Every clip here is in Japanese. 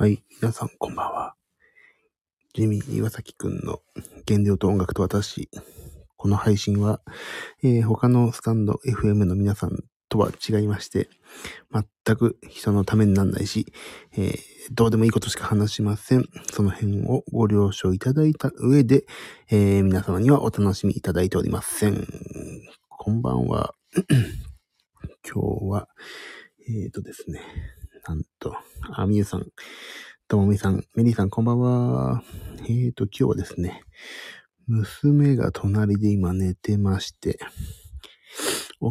はい。皆さん、こんばんは。ジミー岩崎くんの原料と音楽と私。この配信は、えー他のスタンド FM の皆さんとは違いまして、全く人のためにならないし、えーどうでもいいことしか話しません。その辺をご了承いただいた上で、えー皆様にはお楽しみいただいておりません。こんばんは。今日は、えーとですね、なんと、あ、みゆさん、ともみさん、メリーさん、こんばんは。えーと、今日はですね、娘が隣で今寝てまして、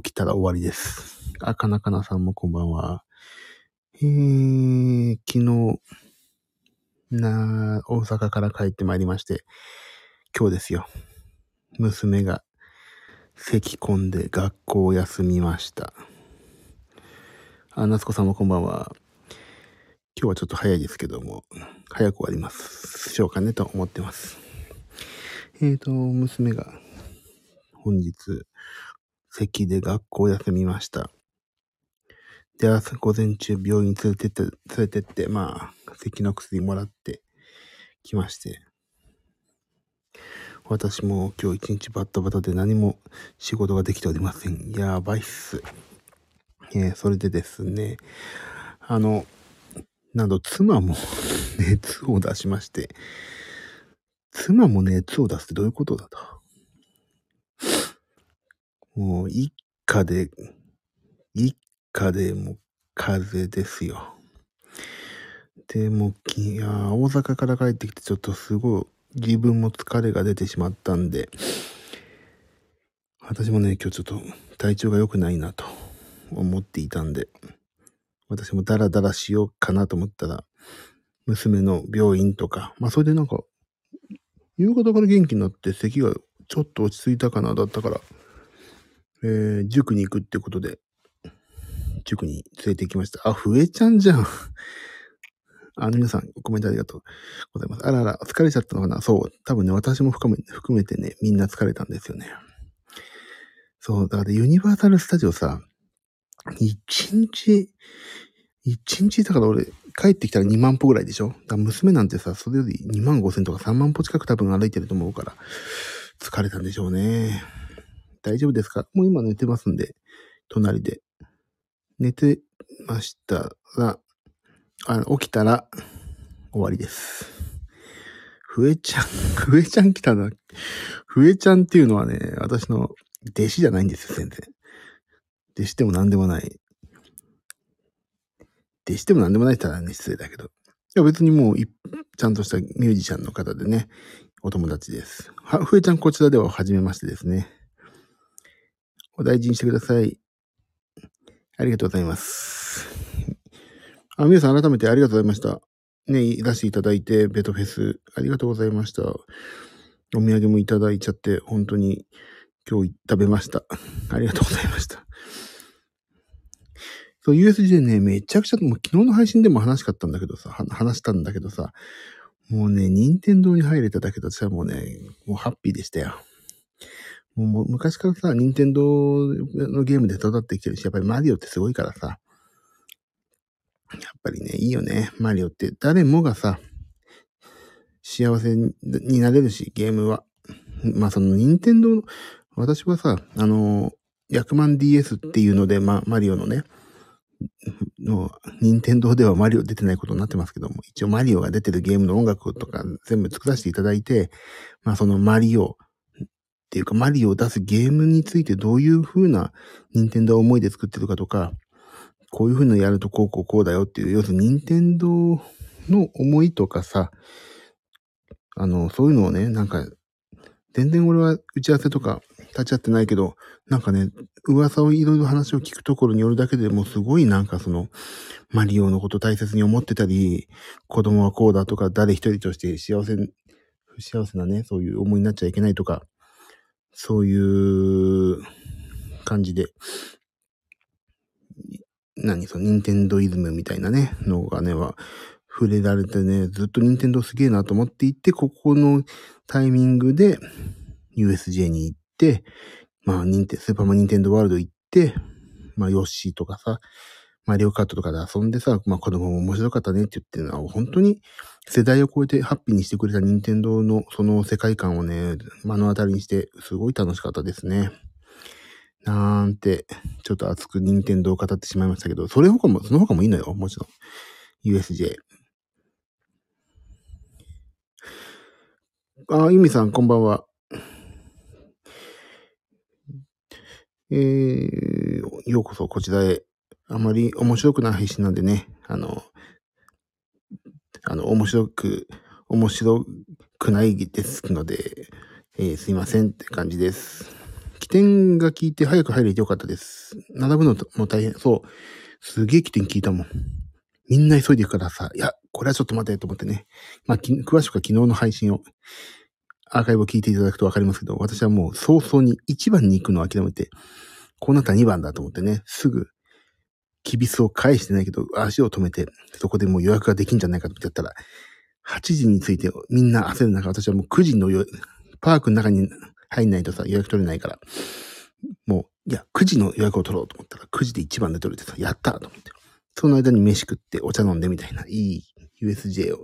起きたら終わりです。あ、かなかなさんもこんばんは。えー、昨日、な、大阪から帰ってまいりまして、今日ですよ。娘が咳込んで学校を休みました。あ、夏子さんもこんばんは。今日はちょっと早いですけども、早く終わります。しょうかねと思ってます。えーと、娘が本日、咳で学校休みました。で、朝午前中病院連れてって、連れてって、まあ、咳の薬もらってきまして。私も今日一日バッタバタで何も仕事ができておりません。やばいっす。えーそれでですね、あの、なんと妻も 熱を出しまして、妻も熱を出すってどういうことだと。もう一家で、一家でも風邪ですよ。で、もうき、いや大阪から帰ってきてちょっとすごい自分も疲れが出てしまったんで、私もね、今日ちょっと体調が良くないなと思っていたんで、私もダラダラしようかなと思ったら、娘の病院とか、まあそれでなんか、夕方から元気になって咳がちょっと落ち着いたかなだったから、えー、塾に行くってことで、塾に連れて行きました。あ、ふえちゃんじゃん。あの皆さん、コメントありがとうございます。あらあら、疲れちゃったのかな？そう。多分ね、私も含め含めてね、みんな疲れたんですよね。そう、だからユニバーサルスタジオさ、一日、一日だから俺、帰ってきたら2万歩ぐらいでしょ？だから娘なんてさ、それより2万5千とか3万歩近く多分歩いてると思うから、疲れたんでしょうね。大丈夫ですか？もう今寝てますんで、隣で。寝てましたら、あ起きたら終わりです。ふえちゃん、ふえちゃん来たな。ふえちゃんっていうのはね、私の弟子じゃないんですよ、全然。弟子でも何でもない。弟子でも何でもないって言ったらね、失礼だけど。いや、別にもう、ちゃんとしたミュージシャンの方でね、お友達です。は、ふえちゃんこちらでは初めましてですね。お大事にしてください。ありがとうございます。あ、皆さん改めてありがとうございました。ね、いらしていただいて、ベトフェス、ありがとうございました。お土産もいただいちゃって、本当に今日食べました。ありがとうございました。そう、USJ ね、めちゃくちゃ、もう昨日の配信でも話しかったんだけどさ、話したんだけどさ、もうね、任天堂に入れただけで私はもうね、もうハッピーでしたよ。もう昔からさ、任天堂のゲームで育ってきてるし、やっぱりマリオってすごいからさ、やっぱりね、いいよね、マリオって。誰もがさ、幸せになれるし、ゲームは。まあその任天堂、私はさ、あの、100万 DS っていうので、まマリオのね、の、任天堂ではマリオ出てないことになってますけども、一応マリオが出てるゲームの音楽とか全部作らせていただいて、まあそのマリオっていうかマリオを出すゲームについてどういう風な任天堂思いで作ってるかとか、こういう風のやるとこうこうこうだよっていう、要するに任天堂の思いとかさ、あの、そういうのをね、なんか、全然俺は打ち合わせとか立ち会ってないけど、なんかね、噂をいろいろ話を聞くところによるだけでもすごいなんかその、マリオのこと大切に思ってたり、子供はこうだとか、誰一人として幸せ、不幸せなね、そういう思いになっちゃいけないとか、そういう感じで、何その、ニンテンドイズムみたいなね、のがね、は、触れられてね、ずっとニンテンドすげえなと思っていって、ここのタイミングで USJ に行って、まあ、ニンテ、スーパーマニンテンドワールド行って、まあ、ヨッシーとかさ、マリオカートとかで遊んでさ、まあ子供も面白かったねって言ってるのは、本当に世代を超えてハッピーにしてくれた任天堂のその世界観をね、目の当たりにして、すごい楽しかったですね。なんて、ちょっと熱く任天堂を語ってしまいましたけど、それ他も、その他もいいのよ、もちろん。USJ。あ、ゆみさん、こんばんは。えー、ようこそこちらへ。あまり面白くない配信なんでね、あの、あの、面白く、面白くないですので、えー、すいませんって感じです。起点が効いて早く入れてよかったです。並ぶのも大変。そう。すげえ起点聞いたもん。みんな急いでいくからさ、いや、これはちょっと待てと思ってね。まあ、詳しくは昨日の配信を、アーカイブを聞いていただくとわかりますけど、私はもう早々に1番に行くのを諦めて、こうなったら2番だと思ってね、すぐ、キビスを返してないけど、足を止めて、そこでもう予約ができんじゃないかと思ってやったら、8時についてみんな焦る中、私はもう9時の予パークの中に入んないとさ、予約取れないから、もう、いや、9時の予約を取ろうと思ったら、9時で1番で取れてさ、やったと思って。その間に飯食ってお茶飲んでみたいな、いい USJ を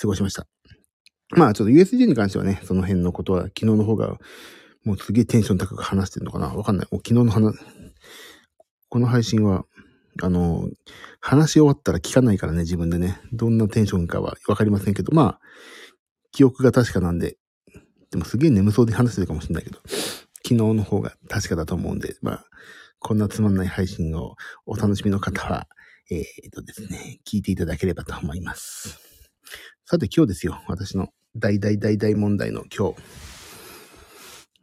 過ごしました。まあ、ちょっと USJ に関してはね、その辺のことは、昨日の方がもうすげえテンション高く話してるのかな？わかんない。もう昨日の話、この配信は、あの、話し終わったら聞かないからね、自分でね。どんなテンションかはわかりませんけど、まあ、記憶が確かなんで、でもすげえ眠そうで話してるかもしれないけど、昨日の方が確かだと思うんで、まあ、こんなつまんない配信をお楽しみの方は、えー、っとですね、聞いていただければと思います。さて今日ですよ。私の大大大大問題の今日。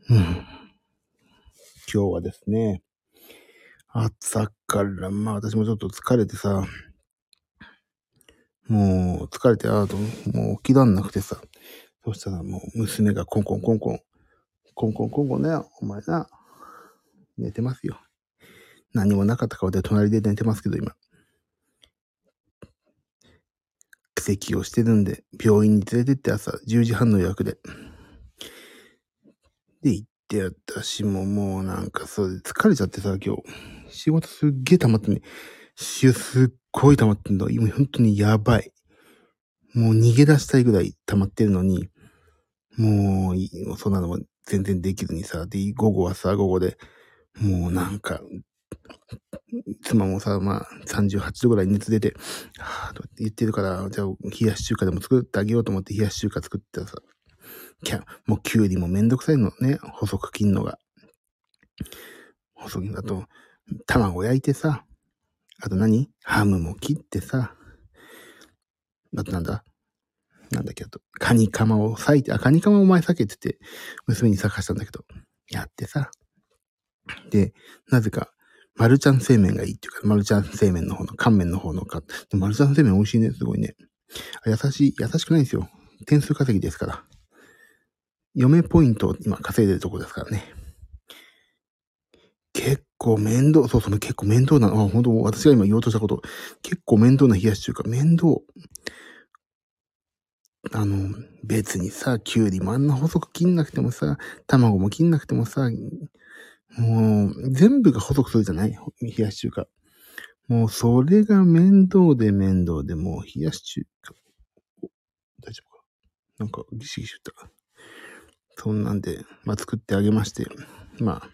うん、今日はですね、朝から、まあ私もちょっと疲れてさ、もう疲れて、ああと、もう起きらんなくてさ、そしたらもう娘がコンコンコンコン、コンコンコンコンね、お前な、寝てますよ。何もなかった顔で隣で寝てますけど、今。奇跡をしてるんで、病院に連れてって朝10時半の予約で。で、行って私ももうなんかそう疲れちゃってさ、今日。仕事すっげえ溜まってね。すっごい溜まってんだ。今本当にやばい。もう逃げ出したいぐらい溜まってるのに、もう、そんなのも全然できずにさ、で、午後はさ、午後で、もうなんか、妻もさ、まあ、38度ぐらい熱出て、はぁ、と言ってるから、じゃあ、冷やし中華でも作ってあげようと思って冷やし中華作ってさ、キャ、もうキュウリもめんどくさいのね、細く切んのが。細く、あと、卵焼いてさ、あと何？ハムも切ってさ、あとなんだ？なんだっけ、あと、カニカマを裂いて、あ、カニカマを前裂けてて、娘に咲かしたんだけど、やってさ。で、なぜか、マルちゃん製麺がいいっていうか、マルちゃん製麺の方の、乾麺の方のか、でマルちゃん製麺美味しいね、すごいね。優しい、優しくないんですよ。点数稼ぎですから。嫁ポイントを今稼いでるとこですからね。結構面倒、そうそう、結構面倒な、あ、本当私が今言おうとしたこと、結構面倒な冷やし中華、面倒。あの、別にさ、きゅうりもあんな細く切んなくてもさ、卵も切んなくてもさ、もう、全部が細くするじゃない冷やし中華。もう、それが面倒で面倒で、もう、冷やし中華。大丈夫か？なんか、ギシギシ言った。そんなんで、まあ、作ってあげまして、まあ、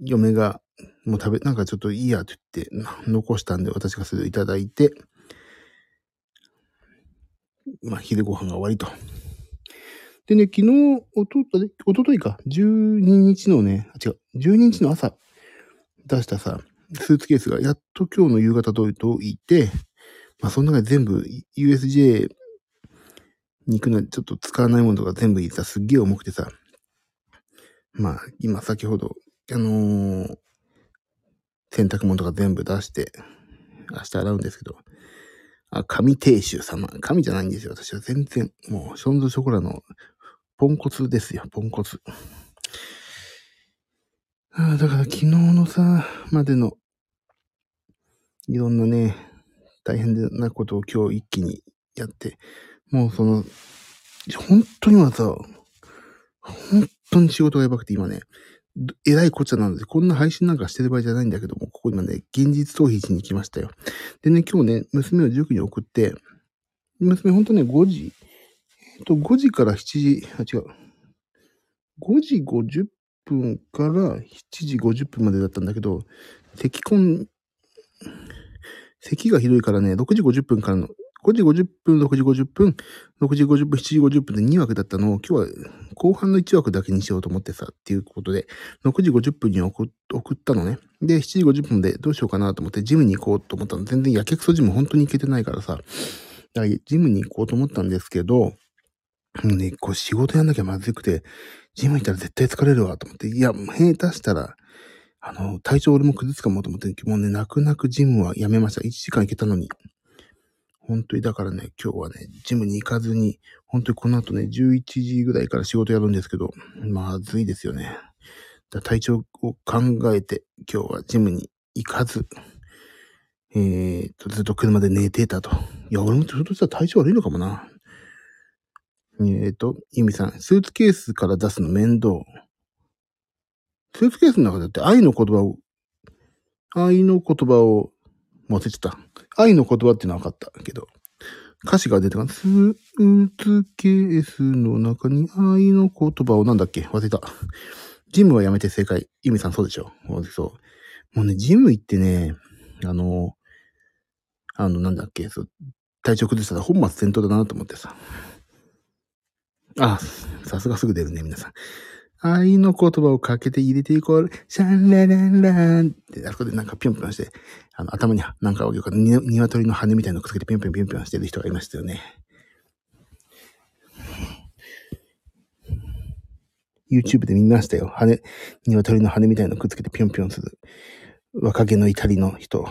嫁が、もう食べ、なんかちょっといいやって言って、残したんで私がそれをいただいて、まあ、昼ご飯が終わりと。でね、昨日、おとと、おとといか、12日のね、あ、違う、12日の朝出したさ、スーツケースがやっと今日の夕方届いて、まあ、その中で全部 USJ に行くのちょっと使わないものとか全部入れた。すっげえ重くてさ、まあ、今先ほど、あのー、洗濯物とか全部出して、明日洗うんですけど、あ、神亭主様。神じゃないんですよ。私は全然、もう、ションズショコラのポンコツですよ、ポンコツ。ああだから昨日のさ、までの、いろんなね、大変なことを今日一気にやって、もうその、本当にはさ、本当に仕事がやばくて今ね、えらいこっちゃなので、こんな配信なんかしてる場合じゃないんだけども、ここ今ね、現実逃避しに来ましたよ。でね、今日ね、娘を塾に送って、娘ほんとね、5時、えっと、5時から7時、あ、違う。5時50分から7時50分までだったんだけど、咳込咳がひどいからね、6時50分からの5時50分、6時50分、6時50分、7時50分で2枠だったのを、今日は後半の1枠だけにしようと思ってさ、っていうことで、6時50分に送ったのね。で、7時50分でどうしようかなと思って、ジムに行こうと思ったの。全然やけくそジム本当に行けてないからさ、だからジムに行こうと思ったんですけど、ね、こう仕事やんなきゃまずくて、ジム行ったら絶対疲れるわと思って、いや、下手したら、あの、体調俺も崩すかもと思って、もうね、泣く泣くジムはやめました。1時間行けたのに。本当にだからね、今日はね、ジムに行かずに、本当にこの後ね、11時ぐらいから仕事やるんですけど、まずいですよね。だ体調を考えて、今日はジムに行かず、えーと、ずっと車で寝てたと。いや、俺もちょっとした体調悪いのかもな。えーと、ユミさん、スーツケースから出すの面倒。スーツケースの中だって愛の言葉を、愛の言葉を忘れちゃった。愛の言葉ってのは分かったけど、歌詞が出てかスーツケースの中に愛の言葉をなんだっけ？忘れた。ジムはやめて正解。ユミさんそうでしょ？そう。もうね、ジム行ってね、あの、あの、なんだっけ、そう、体調崩したら本末転倒だなと思ってさ。あ、さすがすぐ出るね、皆さん。愛の言葉をかけて入れていこう。シャンラランランって、あそこでなんかピョンピョンして、あの、頭になんか、鶏の羽みたいなのくっつけてピョンピョンピョンピョンしてる人がいましたよね。YouTube で見ましたよ。羽、鶏の羽みたいなのくっつけてピョンピョンする。若気の至りの人。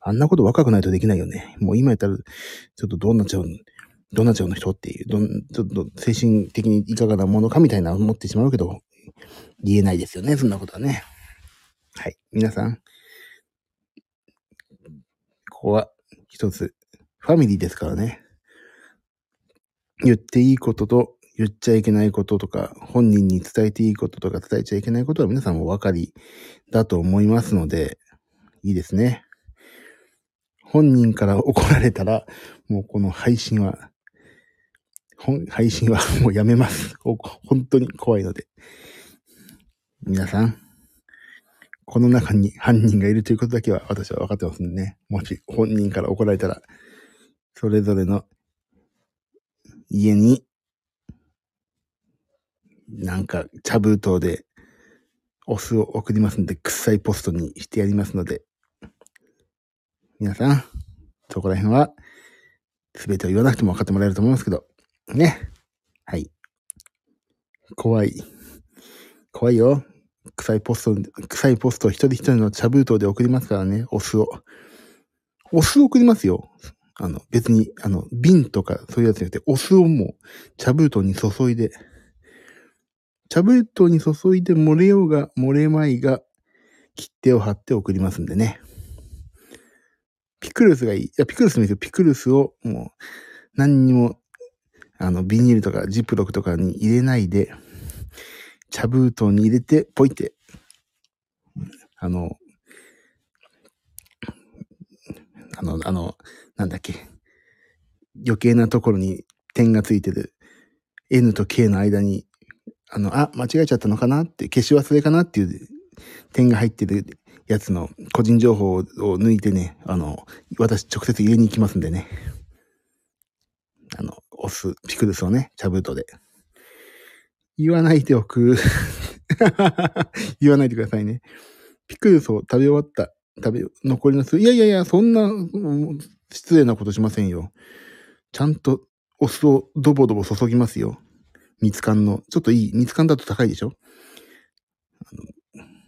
あんなこと若くないとできないよね。もう今やったら、ちょっとどうなっちゃうのどんな町の人っていう、どん、ちょっと精神的にいかがなものかみたいな思ってしまうけど、言えないですよね、そんなことはね。はい。皆さん、ここは一つ、ファミリーですからね。言っていいことと言っちゃいけないこととか、本人に伝えていいこととか伝えちゃいけないことは皆さんお分かりだと思いますので、いいですね。本人から怒られたら、もうこの配信は、配信はもうやめます。本当に怖いので。皆さん、この中に犯人がいるということだけは私は分かってますんでね。もし本人から怒られたら、それぞれの家に、なんか茶封筒でお酢を送りますんで、臭いポストにしてやりますので、皆さん、そこら辺は、すべてを言わなくても分かってもらえると思いますけど、ね。はい。怖い。怖いよ。臭いポスト、臭いポストを一人一人の茶封筒で送りますからね、お酢を。お酢送りますよ。あの、別に、あの、瓶とかそういうやつじゃなくて、お酢をもう茶封筒に注いで、茶封筒に注いで漏れようが漏れまいが切手を貼って送りますんでね。ピクルスがいい。いや、ピクルスもいいですよ。ピクルスをもう何にもあの、ビニールとかジップロックとかに入れないで、茶封筒に入れて、ポイって、あの、あの、あの、なんだっけ、余計なところに点がついてる N と K の間に、あの、あ、間違えちゃったのかなって、消し忘れかなっていう点が入ってるやつの個人情報を抜いてね、あの、私直接入れに行きますんでね。あの、お酢、ピクルスをね、茶封筒で。言わないでおく。言わないでくださいね。ピクルスを食べ終わった、食べ、残りの酢。いやいやいや、そんな、失礼なことしませんよ。ちゃんとお酢をドボドボ注ぎますよ。ミツカンの。ちょっといい。ミツカンだと高いでしょ？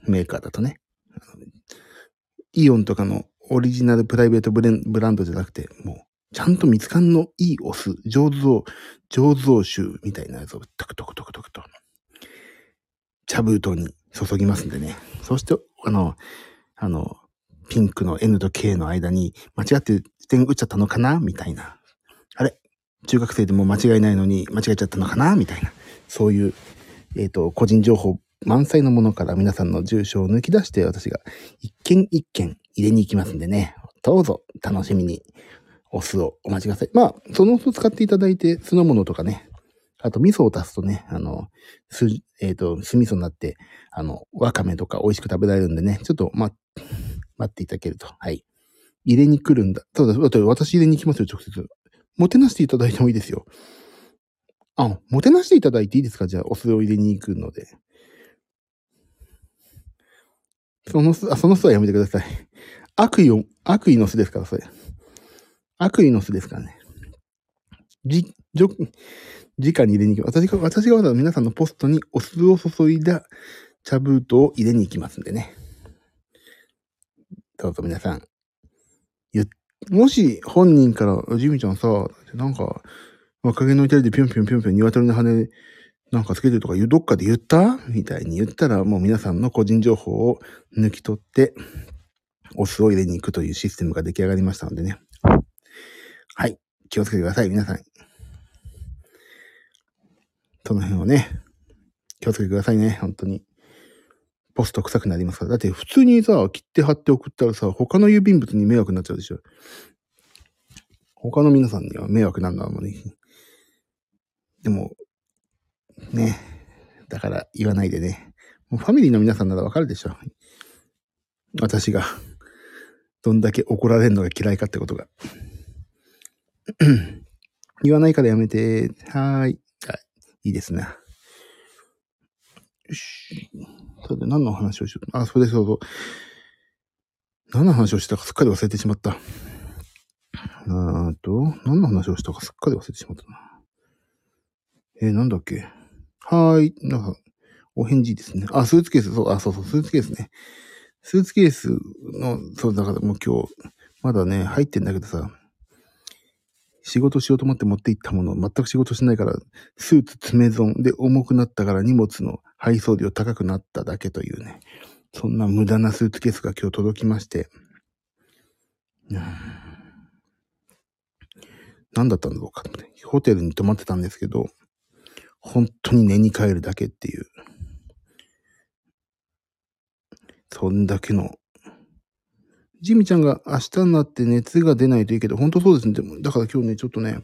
メーカーだとね。イオンとかのオリジナルプライベートブランドじゃなくて、もう、ちゃんとミツカンのいいお酢、上手を、上手を臭みたいなやつをトクトクトクトクと、茶封筒に注ぎますんでね。そして、あの、あの、ピンクの N と K の間に間違って点打っちゃったのかなみたいな。あれ？中学生でも間違いないのに間違えちゃったのかなみたいな。そういうえっ、と、個人情報満載のものから皆さんの住所を抜き出して私が一件一件入れに行きますんでね。どうぞ楽しみにお酢をお待ちください。まあ、そのお酢使っていただいて酢の物とかね、あと味噌を足すとね、あの、酢、えっ、と、酢味噌になって、あの、わかめとか美味しく食べられるんでね、ちょっとま、待っていただけると。はい。入れに来るんだ。ただ、だって私入れに行きますよ、直接。もてなしていただいてもいいですよ。あ、もてなしていただいていいですか？じゃあ、お酢を入れに行くので。その巣、あ、その巣はやめてください。悪意を、悪意の巣ですから、それ。悪意の巣ですからね。じ、じょ、直に入れに行きます。私が、私がわざわざ皆さんのポストにお酢を注いだ茶封筒を入れに行きますんでね。どうぞ皆さん。ゆ、もし本人から、ジミちゃんさ、なんか、若気の至りでぴょんぴょんぴょんぴょん鶏の羽なんかつけてるとか、どっかで言った？みたいに言ったら、もう皆さんの個人情報を抜き取って、お酢を入れに行くというシステムが出来上がりましたのでね。はい。気をつけてください、皆さん。その辺をね、気をつけてくださいね、本当に。ポスト臭くなりますから。だって普通にさ、切って貼って送ったらさ、他の郵便物に迷惑になっちゃうでしょ。他の皆さんには迷惑なんだもんね。でも、ね。だから言わないでね。もうファミリーの皆さんならわかるでしょ。私が、どんだけ怒られるのが嫌いかってことが。言わないからやめて。はーい。あいいですね。よし。それで何の話をしよう？あ、それですそうそう。何の話をしたかすっかり忘れてしまった。あーと、何の話をしたかすっかり忘れてしまったな。えーなんだっけ？はーい。なんか、お返事ですね。あ、スーツケース、そう、あ、そうそう、スーツケースね。スーツケースの、そう、だからもう今日、まだね、入ってんだけどさ、仕事しようと思って持って行ったもの、全く仕事しないから、スーツ詰め損で重くなったから荷物の配送料高くなっただけというね、そんな無駄なスーツケースが今日届きまして、何だったんだろうかと思って、ホテルに泊まってたんですけど、本当に寝に帰るだけっていう、そんだけのジミちゃんが明日になって熱が出ないといいけど、本当そうですね。でも、だから今日ね、ちょっとね、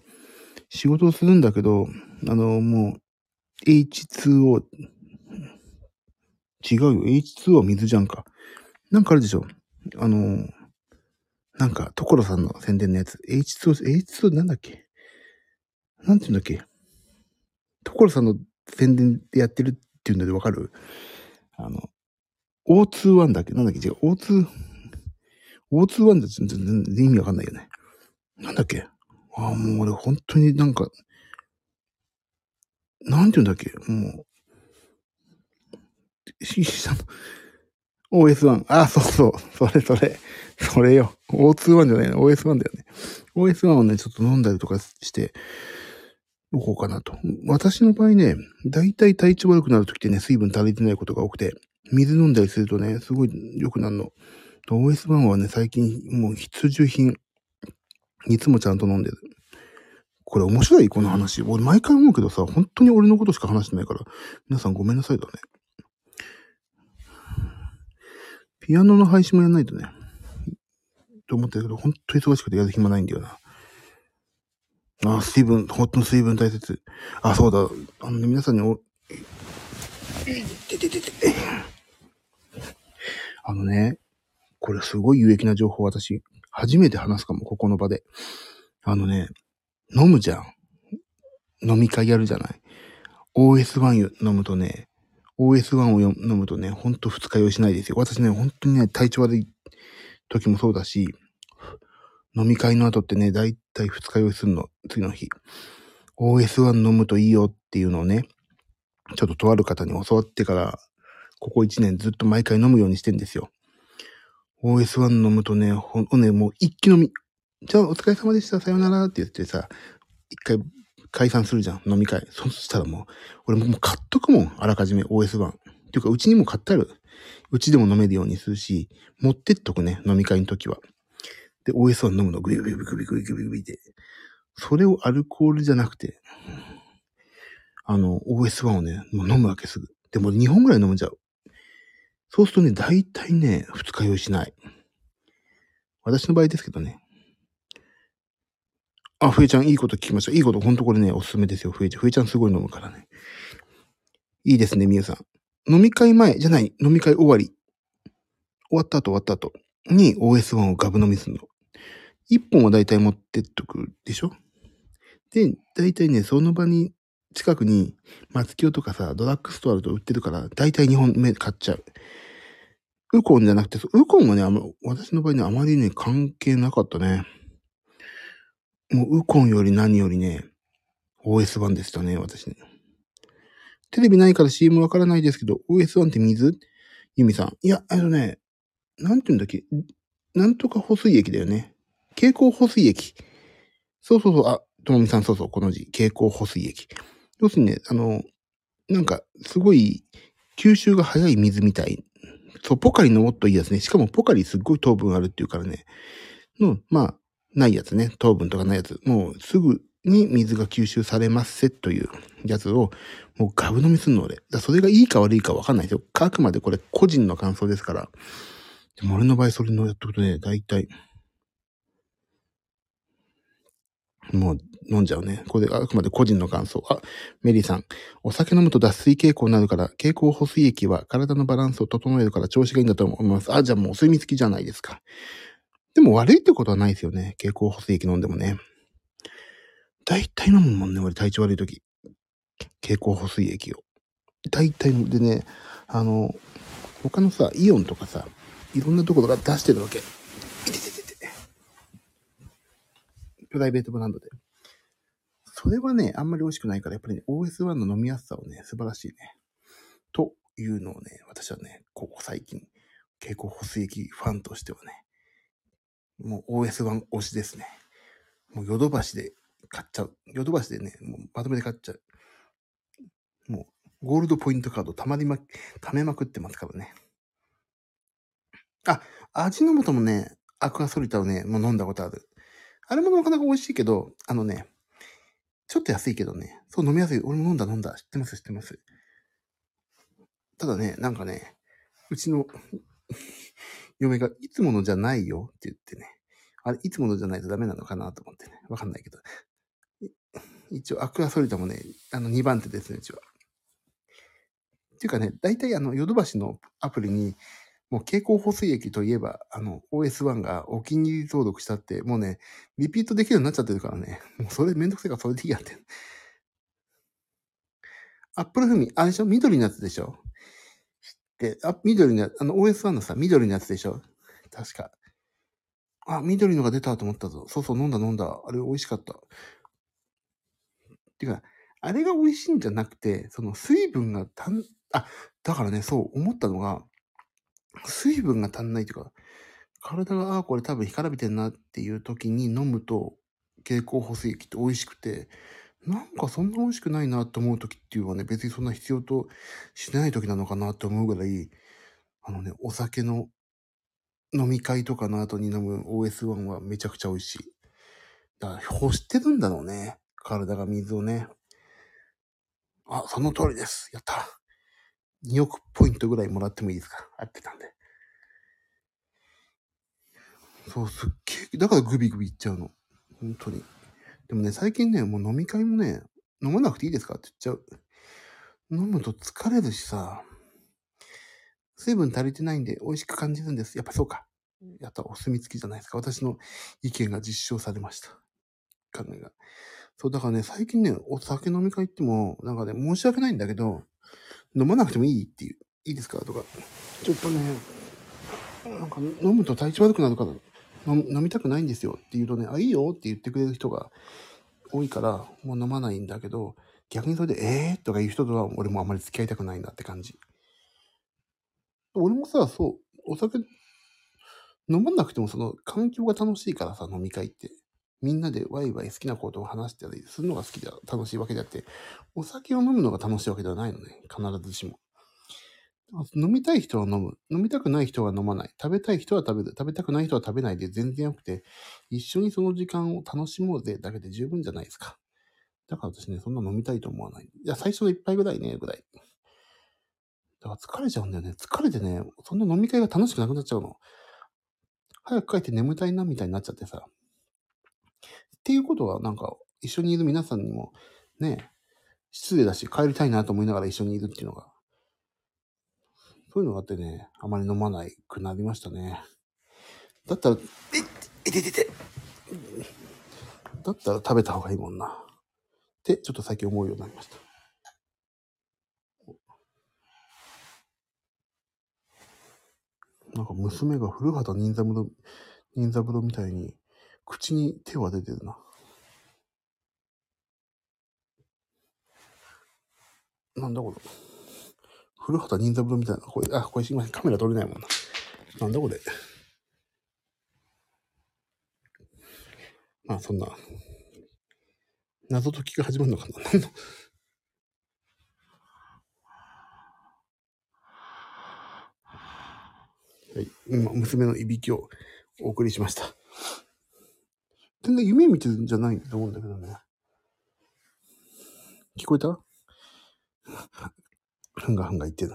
仕事をするんだけど、あの、もう、H2O、違うよ。H2O は水じゃんか。なんかあるでしょ。あの、なんか、所さんの宣伝のやつ。H2O、H2O なんだっけ？なんて言うんだっけ？所さんの宣伝でやってるっていうんだでわかる？あの、O21 だっけ？なんだっけ？違う。O2、O21 だと全然意味わかんないよね。なんだっけ？ああ、もう俺本当になんか、なんて言うんだっけ？もう、ししあの OS1。ああ、そうそう。それそれ。それよ。O21 じゃないの。OS1 だよね。OS1 をね、ちょっと飲んだりとかして、どこうかなと。私の場合ね、だいたい体調悪くなるときってね、水分足りてないことが多くて、水飲んだりするとね、すごい良くなるの。OS1 はね、最近もう必需品。いつもちゃんと飲んでる。これ面白いこの話。俺毎回思うけどさ、本当に俺のことしか話してないから、皆さんごめんなさいだね。ピアノの配信もやんないとね。と思ってるけど、本当に忙しくてやる暇ないんだよな。あ、水分、本当に水分大切。あ、そうだ。あのね、皆さんにお、てててて。あのね、これすごい有益な情報私、初めて話すかも、ここの場で。あのね、飲むじゃん。飲み会やるじゃない。OS1 飲むとね、OS1 を飲むとね、ほんと二日酔いしないですよ。私ね、本当にね、体調悪い時もそうだし、飲み会の後ってね、だいたい二日酔いするの、次の日。OS1 飲むといいよっていうのをね、ちょっととある方に教わってから、ここ一年ずっと毎回飲むようにしてんですよ。OS1 飲むとね、ほんとね、もう一気飲み。じゃあお疲れ様でした、さよならって言ってさ、一回解散するじゃん、飲み会。そしたらもう、俺もう買っとくもん、あらかじめ OS1。っていうか、うちにも買ってある。うちでも飲めるようにするし、持ってっとくね、飲み会の時は。で、OS1 飲むの、グビグビグビグビグビグビで。それをアルコールじゃなくて、あの、OS1 をね、もう飲むわけすぐ。でも2本ぐらい飲んじゃう。そうするとね、大体ね、二日酔いしない。私の場合ですけどね。あ、ふえちゃん、いいこと聞きました。いいこと、ほんとこれね、おすすめですよ。ふえちゃん。ふえちゃんすごい飲むからね。いいですね、みゆさん。飲み会前じゃない、飲み会終わり。終わった後終わった後に OS1 をガブ飲みするの。1本は大体持ってっとくでしょで、大体ね、その場に、近くに、松清とかさ、ドラッグストアと売ってるから、大体2本目買っちゃう。ウコンじゃなくて、ウコンはね、あの、私の場合ね、あまりね、関係なかったね。もう、ウコンより何よりね、OS 版でしたね、私ね。テレビないから CM わからないですけど、OS1 って水？ユミさん。いや、あのね、なんて言うんだっけ？なんとか保水液だよね。蛍光保水液。そうそうそう、あ、ともみさん、そうそう、この字。蛍光保水液。要するにね、あの、なんか、すごい、吸収が早い水みたい。そう、ポカリのもっといいやつね。しかもポカリすっごい糖分あるっていうからね。の、まあ、ないやつね。糖分とかないやつ。もうすぐに水が吸収されますせというやつを、もうガブ飲みすんの俺。だそれがいいか悪いかわかんないですよ。あくまでこれ個人の感想ですから。でも俺の場合それのやっとくとね、だいたい、もう飲んじゃうね。これあくまで個人の感想。あ、メリーさん。お酒飲むと脱水傾向になるから、蛍光補水液は体のバランスを整えるから調子がいいんだと思います。あ、じゃあもうお墨付きじゃないですか。でも悪いってことはないですよね。蛍光補水液飲んでもね。大体飲むもんね、俺体調悪い時。蛍光補水液を。大体でね、あの、他のさ、イオンとかさ、いろんなところが出してるわけ。いてて。プライベートブランドで。それはね、あんまり美味しくないから、やっぱりね、OS1 の飲みやすさをね、素晴らしいね。というのをね、私はね、ここ最近、蛍光補水液ファンとしてはね、もう OS1 推しですね。もうヨドバシで買っちゃう。ヨドバシでね、もうまとめて買っちゃう。もう、ゴールドポイントカードたまりま、貯めまくってますからね。あ、味の素もね、アクアソリタをね、もう飲んだことある。あれもなかなか美味しいけど、あのね、ちょっと安いけどね、そう飲みやすい。俺も飲んだ飲んだ。知ってます知ってます。ただね、なんかね、うちの 嫁がいつものじゃないよって言ってね、あれ、いつものじゃないとダメなのかなと思ってね、わかんないけど。一応、アクアソリタもね、あの、2番手ですね、うちは。っていうかね、大体あの、ヨドバシのアプリに、もう蛍光補水液といえば、あの、OS1 がお気に入り登録したって、もうね、リピートできるようになっちゃってるからね。もうそれめんどくせえからそれでいいやって。アップルフミ、あれでしょ？緑のやつでしょ？で、あ、緑のやつ、あの OS1 のさ、緑のやつでしょ？確か。あ、緑のが出たと思ったぞ。そうそう、飲んだ飲んだ。あれ美味しかった。ていうか、あれが美味しいんじゃなくて、その水分がたん、あ、だからね、そう思ったのが、水分が足んないというか、体が、ああ、これ多分干からびてんなっていう時に飲むと、蛍光補水液って美味しくて、なんかそんな美味しくないなって思う時っていうのはね、別にそんな必要としない時なのかなって思うぐらい、あのね、お酒の飲み会とかの後に飲む OS1 はめちゃくちゃ美味しい。だから、欲してるんだろうね。体が水をね。あ、その通りです。やった。2億ポイントぐらいもらってもいいですか？合ってたんで。そう、すっげえ、だからグビグビいっちゃうの。本当に。でもね、最近ね、もう飲み会もね、飲まなくていいですか？って言っちゃう。飲むと疲れるしさ、水分足りてないんで美味しく感じるんです。やっぱそうか。やったお墨付きじゃないですか。私の意見が実証されました。考えが。そう、だからね、最近ね、お酒飲み会行っても、なんかね、申し訳ないんだけど、飲まなくてもいいっていう、いいですか？とか、ちょっとね、なんか飲むと体調悪くなるから飲みたくないんですよって言うとね、あ、いいよって言ってくれる人が多いから、もう飲まないんだけど、逆にそれで、えー？とか言う人とは俺もあんまり付き合いたくないんだって感じ。俺もさ、そう、お酒飲まなくてもその環境が楽しいからさ、飲み会って。みんなでワイワイ好きなことを話したりするのが好きで楽しいわけであって、お酒を飲むのが楽しいわけではないのね。必ずしも。飲みたい人は飲む。飲みたくない人は飲まない。食べたい人は食べる。食べたくない人は食べないで全然よくて、一緒にその時間を楽しもうぜだけで十分じゃないですか。だから私ね、そんな飲みたいと思わない。いや、最初の一杯ぐらいね、ぐらい。だから疲れちゃうんだよね。疲れてね、そんな飲み会が楽しくなくなっちゃうの。早く帰って眠たいな、みたいになっちゃってさ。っていうことは、なんか、一緒にいる皆さんにも、ね、失礼だし、帰りたいなと思いながら一緒にいるっていうのが、そういうのがあってね、あまり飲まないくなりましたね。だったら、え、えててて。だったら食べた方がいいもんな。って、ちょっと最近思うようになりました。なんか娘が古畑任三郎、任三郎みたいに、口に手を当てるな。なんだこれ。古畑任三郎みたいな。これ、あ、これすいません。カメラ撮れないもんな。なんだこれ。まあ、そんな、謎解きが始まるのかな。なんのはい。今、娘のいびきをお送りしました。全然夢見てるんじゃないと思うんだけどね。聞こえた？ふんがふんが言ってる。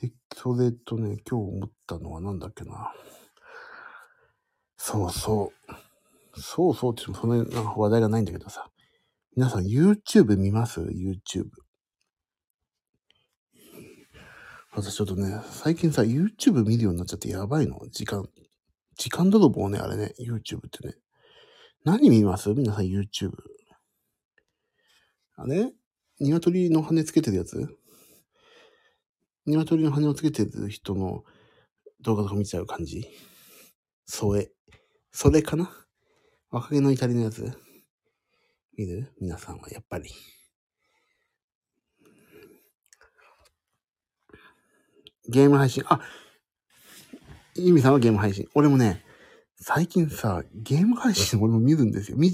で、それとね、今日思ったのはなんだっけな。そうそう。そうそうってってもそんな話題がないんだけどさ。皆さん YouTube 見ます ?YouTube。私ちょっとね、最近さ、YouTube 見るようになっちゃってやばいの。時間。時間泥棒ね、あれね。YouTube ってね。何見ます？皆さん YouTube。あれ？鶏の羽つけてるやつ？鶏の羽をつけてる人の動画とか見ちゃう感じ？それ。それかな？若気の至りのやつ？見る？皆さんはやっぱり。ゲーム配信。あゆみさんはゲーム配信。俺もね、最近さ、ゲーム配信俺も見るんですよ。み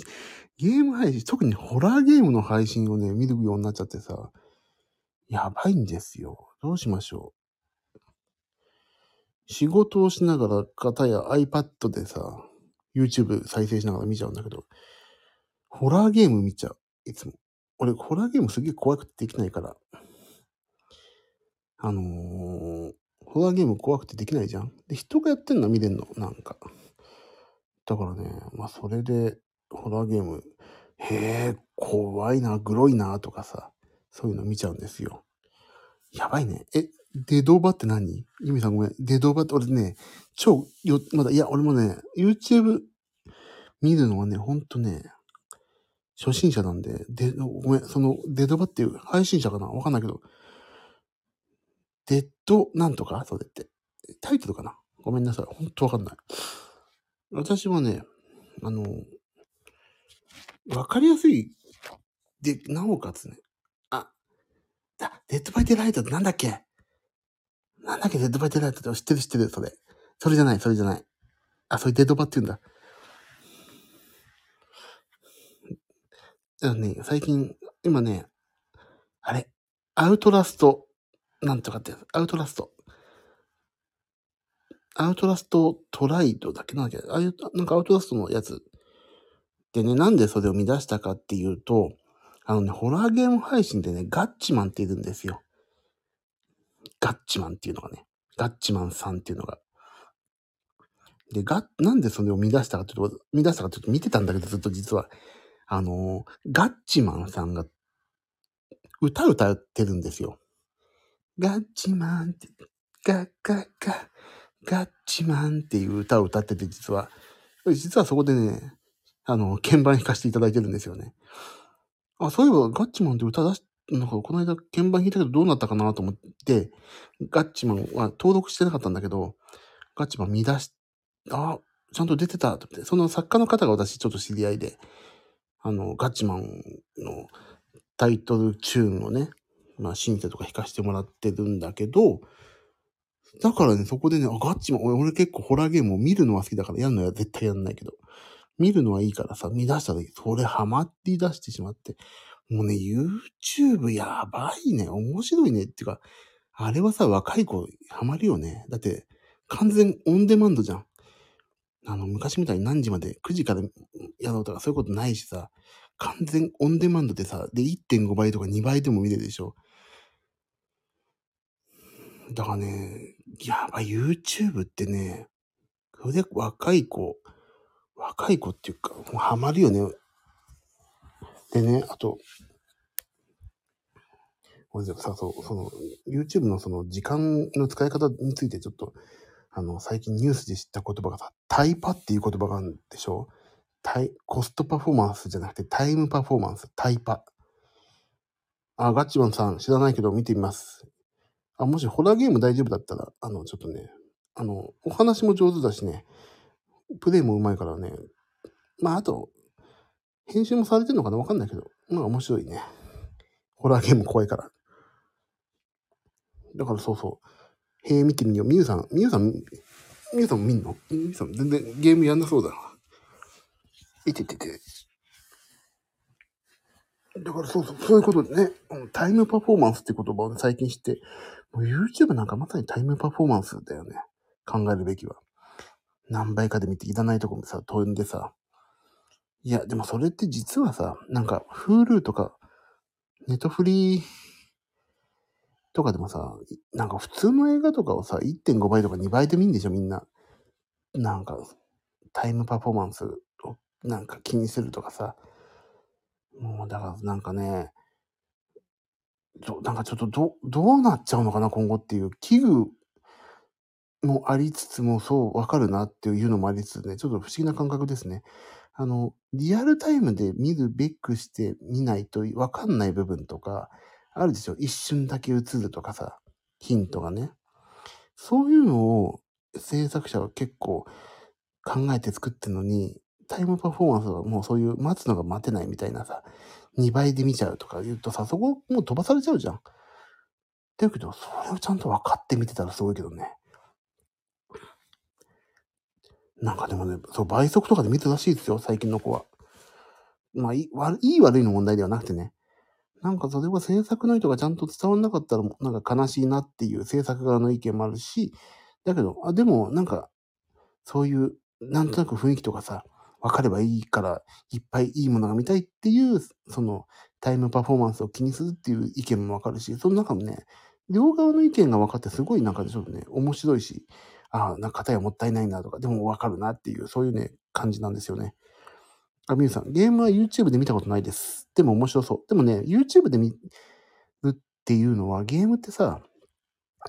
ゲーム配信、特にホラーゲームの配信をね、見るようになっちゃってさ、やばいんですよ。どうしましょう。仕事をしながら、方や iPad でさ、YouTube 再生しながら見ちゃうんだけど、ホラーゲーム見ちゃう。いつも。俺、ホラーゲームすげえ怖くてできないから。あのー、ホラーゲーム怖くてできないじゃん。で、人がやってんの見れんの、なんか。だからね、まあ、それで、ホラーゲーム、へえ、怖いな、グロいな、とかさ、そういうの見ちゃうんですよ。やばいね。え、デドバって何？ユミさんごめん。デドバって俺ね、超、よ、まだ、いや、俺もね、YouTube 見るのはね、ほんとね、初心者なんで、で、ごめん、その、デドバっていう配信者かな？わかんないけど、デッドなんとか？それって。タイトルかな？ごめんなさい。ほんとわかんない。私はね、あの、わかりやすい。で、なおかつね、あ、だ、デッドバイデイライトってなんだっけ？なんだっけ、デッドバイデイライトって？知ってる知ってる、それ。それじゃない、それじゃない。あ、それデドバって言うんだ。あのね、最近、今ね、あれ、アウトラスト、なんとかって、アウトラスト。アウトラストトライドだけ？なんだっけ？ああいう、なんかアウトラストのやつ。でね、なんでそれを見出したかっていうと、あのね、ホラーゲーム配信でね、ガッチマンっているんですよ。ガッチマンっていうのがね、ガッチマンさんっていうのが。で、ガッ、なんでそれを見出したかっていうと、見出したかっていうと見てたんだけど、ずっと実は。あのー、ガッチマンさんが歌歌ってるんですよ。ガッチマンって、ガッガッガッ、ガッチマンっていう歌を歌ってて、実は。実はそこでね、あの、鍵盤弾かせていただいてるんですよね。あ、そういえばガッチマンって歌出し、なんかこの間鍵盤弾いたけどどうなったかなと思って、ガッチマンは登録してなかったんだけど、ガッチマン見出し、あ、ちゃんと出てたと思って、その作家の方が私ちょっと知り合いで、あの、ガッチマンのタイトルチューンをね、まあ、シンセとか弾かせてもらってるんだけど、だからね、そこでね、あ、ガッチマン、俺俺結構ホラーゲームを見るのは好きだから、やるのは絶対やんないけど、見るのはいいからさ、見出した時、それハマって出してしまって、もうね、YouTube やばいね、面白いねっていうか、あれはさ、若い子ハマるよね。だって、完全オンデマンドじゃん。あの、昔みたいに何時まで、9時からやろうとかそういうことないしさ、完全オンデマンドでさ、で、1.5倍とか2倍でも見れるでしょ。だからね、やばい、YouTube ってね、それで若い子、若い子っていうか、もうハマるよね。でね、あと、俺さ、そう、その、YouTube のその時間の使い方についてちょっと、あの、最近ニュースで知った言葉がさ、タイパっていう言葉があるんでしょ？タイ、コストパフォーマンスじゃなくてタイムパフォーマンス、タイパ。あ、ガッチマンさん知らないけど見てみます。あ、もしホラーゲーム大丈夫だったら、あの、ちょっとね、あの、お話も上手だしね、プレイも上手いからね、まあ、あと、編集もされてるのかなわかんないけど、まあ面白いね。ホラーゲーム怖いから。だからそうそう。へえ、見てみよう。みゆさん、みゆさん、みゆさんも見んの？みゆさん全然ゲームやんなそうだな。いててて。だからそうそう、そういうことでね、タイムパフォーマンスって言葉を最近知って、もう YouTube なんかまさにタイムパフォーマンスだよね。考えるべきは。何倍かで見ていらないとこもさ、飛んでさ。いや、でもそれって実はさ、なんか Hulu とか、ネットフリーとかでもさ、なんか普通の映画とかをさ、1.5倍とか2倍で見んでしょ、みんな。なんか、タイムパフォーマンスをなんか気にするとかさ。もう、だからなんかね、どなんかちょっとど、どうなっちゃうのかな、今後っていう危惧もありつつも、そう、わかるなっていうのもありつつね、ちょっと不思議な感覚ですね。あの、リアルタイムで見るべくして見ないとわかんない部分とか、あるでしょ？一瞬だけ映るとかさ、ヒントがね。そういうのを制作者は結構考えて作ってるのに、タイムパフォーマンスはもうそういう待つのが待てないみたいなさ、2倍で見ちゃうとか言うとさ、そこもう飛ばされちゃうじゃん。だけど、それをちゃんと分かって見てたらすごいけどね。なんかでもね、そう、倍速とかで見てるらしいですよ、最近の子は。まあ、いい悪いの問題ではなくてね。なんかそれは制作の意図がちゃんと伝わんなかったら、なんか悲しいなっていう制作側の意見もあるし、だけど、あ、でもなんか、そういう、なんとなく雰囲気とかさ、分かればいいから、いっぱいいいものが見たいっていう、その、タイムパフォーマンスを気にするっていう意見もわかるし、その中もね、両側の意見が分かってすごいなんかちょっとね、面白いし、ああ、なんか片やもったいないなとか、でも分かるなっていう、そういうね、感じなんですよね。あ、みゆさん、ゲームは YouTube で見たことないです。でも面白そう。でもね、YouTube で見るっていうのは、ゲームってさ、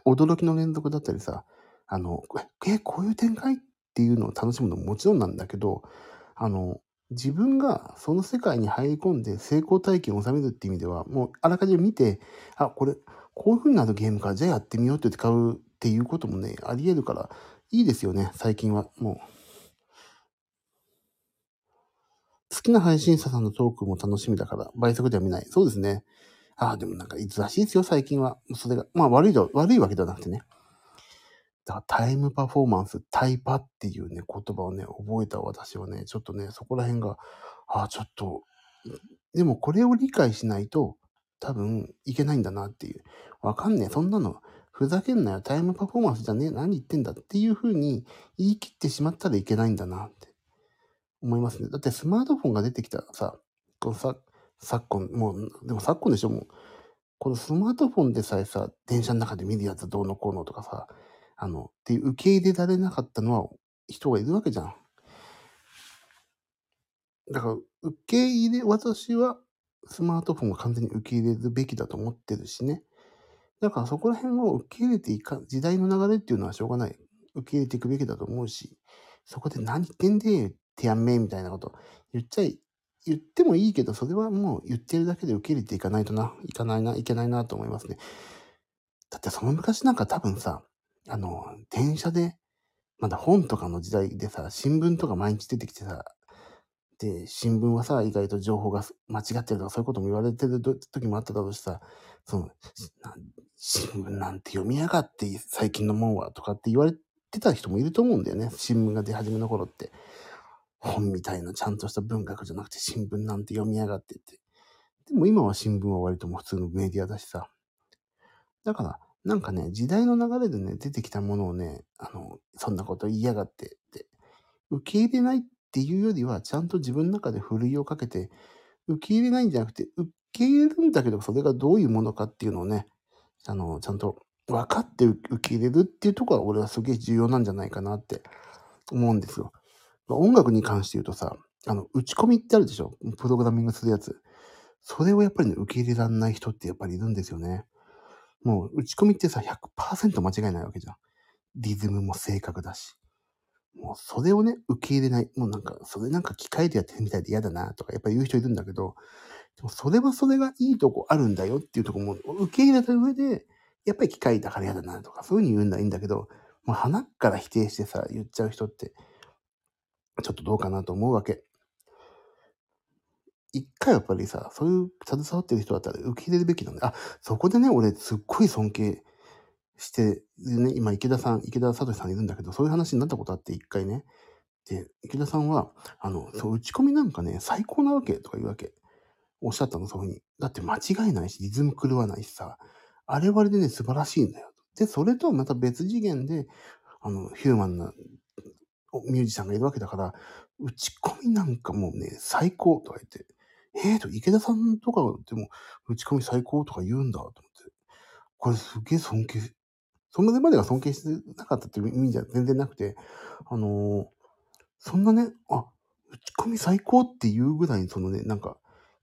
驚きの連続だったりさ、あの、えこういう展開っていうのを楽しむのももちろんなんだけど、あの、自分がその世界に入り込んで成功体験を収めるっていう意味では、もうあらかじめ見て、あ、これ、こういう風になるゲームか、じゃあやってみようって言って買うっていうこともね、あり得るから、いいですよね、最近は。もう。好きな配信者さんのトークも楽しみだから、倍速では見ない。そうですね。ああ、でもなんか、いつらしいですよ、最近は。それが。まあ、悪いと、悪いわけではなくてね。だから、タイムパフォーマンス、タイパっていうね、言葉をね、覚えた私はね、ちょっとね、そこら辺が、ああ、ちょっと、でもこれを理解しないと、多分、いけないんだなっていう。わかんねえ、そんなの、ふざけんなよ、タイムパフォーマンスじゃねえ、何言ってんだっていう風に言い切ってしまったらいけないんだなって思いますね。だってスマートフォンが出てきたらさ、このさ、昨今、もう、でも昨今でしょ、もう。このスマートフォンでさえさ、電車の中で見るやつどうのこうのとかさ、あの、って受け入れられなかったのは人がいるわけじゃん。だから、受け入れ、私はスマートフォンを完全に受け入れるべきだと思ってるしね。だからそこら辺を受け入れていか、時代の流れっていうのはしょうがない。受け入れていくべきだと思うし、そこで何言ってんで、てやんめみたいなこと言っちゃい、言ってもいいけど、それはもう言ってるだけで受け入れていかないとな、いかないな、いけないなと思いますね。だってその昔なんか多分さ、あの、電車で、まだ本とかの時代でさ、新聞とか毎日出てきてさ、で、新聞はさ、意外と情報が間違ってるとかそういうことも言われてる時もあっただろうしさ、その、新聞なんて読みやがって最近のもんはとかって言われてた人もいると思うんだよね。新聞が出始めの頃って。本みたいなちゃんとした文学じゃなくて新聞なんて読みやがってって。でも今は新聞は割ともう普通のメディアだしさ。だから、なんかね、時代の流れでね、出てきたものをね、あの、そんなこと言いやがってって受け入れないっていうよりは、ちゃんと自分の中でふるいをかけて、受け入れないんじゃなくて、受け入れるんだけど、それがどういうものかっていうのをね、あの、ちゃんと分かって受け入れるっていうところは俺はすげえ重要なんじゃないかなって思うんですよ。音楽に関して言うとさ、あの、打ち込みってあるでしょ？プログラミングするやつ。それをやっぱりね、受け入れられない人ってやっぱりいるんですよね。もう、打ち込みってさ、100%間違いないわけじゃん。リズムも正確だし。もう、それをね、受け入れない。もうなんか、それなんか機械でやってるみたいで嫌だな、とか、やっぱり言う人いるんだけど、でもそれはそれがいいとこあるんだよっていうとこも受け入れた上で、やっぱり機械だから嫌だな、とか、そういう風に言うんだいいんだけど、もう鼻から否定してさ、言っちゃう人って、ちょっとどうかなと思うわけ。一回やっぱりさ、そういう携わってる人だったら受け入れるべきなんだ。あ、そこでね、俺すっごい尊敬してね、今池田さん、池田聡さんいるんだけど、そういう話になったことあって一回ね。で、池田さんは、あの、そう、打ち込みなんかね、最高なわけとか言うわけ。おっしゃったの、そういうふうに。だって間違いないし、リズム狂わないしさ、あれはあれでね、素晴らしいんだよ。で、それとはまた別次元で、あの、ヒューマンなミュージシャンがいるわけだから、打ち込みなんかもうね、最高とか言って、えーと、池田さんとかでも、打ち込み最高とか言うんだと思って。これすげえ尊敬、それまでは尊敬してなかったっていう意味じゃ全然なくて、あのー、そんなね、あ、打ち込み最高っていうぐらいそのね、なんか、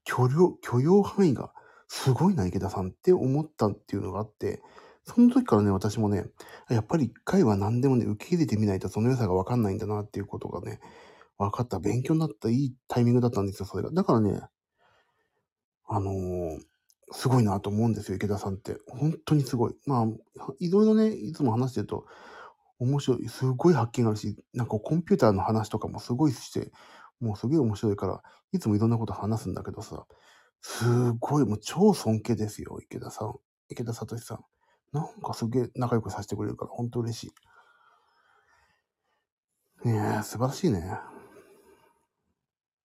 許容、許容範囲がすごいな、池田さんって思ったっていうのがあって、その時からね、私もね、やっぱり一回は何でもね、受け入れてみないとその良さがわかんないんだなっていうことがね、分かった、勉強になったいいタイミングだったんですよ、それが。だからね、あのー、すごいなと思うんですよ、池田さんって。本当にすごい。まあ、いろいろね、いつも話してると、面白い、すごい発見があるし、なんかコンピューターの話とかもすごいして、もうすげえ面白いから、いつもいろんなこと話すんだけどさ、すごい、もう超尊敬ですよ、池田さん。池田聡さん。なんかすげえ仲良くさせてくれるから、本当嬉しい。ねえ、素晴らしいね。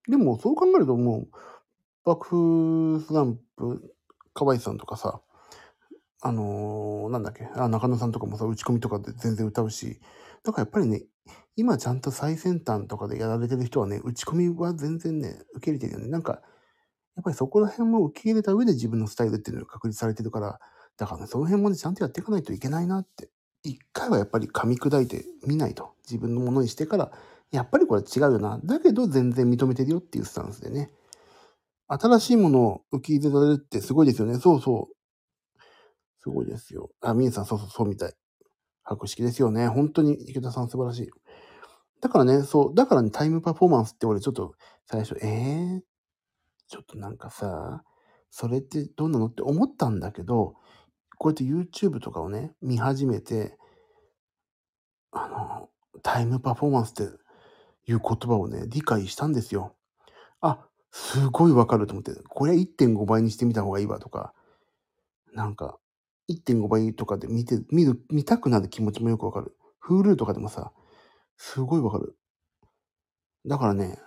でも、そう考えるともう、爆風スランプ、河合さんとかさ、あのー、なんだっけ、あ、中野さんとかもさ、打ち込みとかで全然歌うし、だからやっぱりね、今ちゃんと最先端とかでやられてる人はね、打ち込みは全然ね、受け入れてるよね。なんか、やっぱりそこら辺も受け入れた上で自分のスタイルっていうのが確立されてるから、だからね、その辺もね、ちゃんとやっていかないといけないなって。一回はやっぱり噛み砕いてみないと。自分のものにしてから、やっぱりこれ違うよな。だけど全然認めてるよっていうスタンスでね。新しいものを受け入れられるってすごいですよね。そうそう。すごいですよ。あ、みーさん、そうそう、そうみたい。博識ですよね。本当に池田さん素晴らしい。だからね、そう、だからね、タイムパフォーマンスって俺ちょっと最初、えー、ちょっとなんかさ、それってどうなのって思ったんだけど、こうやって YouTube とかをね、見始めて、あの、タイムパフォーマンスっていう言葉をね、理解したんですよ。あ、すごいわかると思って、これ1.5倍にしてみた方がいいわとか、なんか、1.5倍とかで見て、見る、見たくなる気持ちもよくわかる。Hulu とかでもさ、すごいわかる。だからね、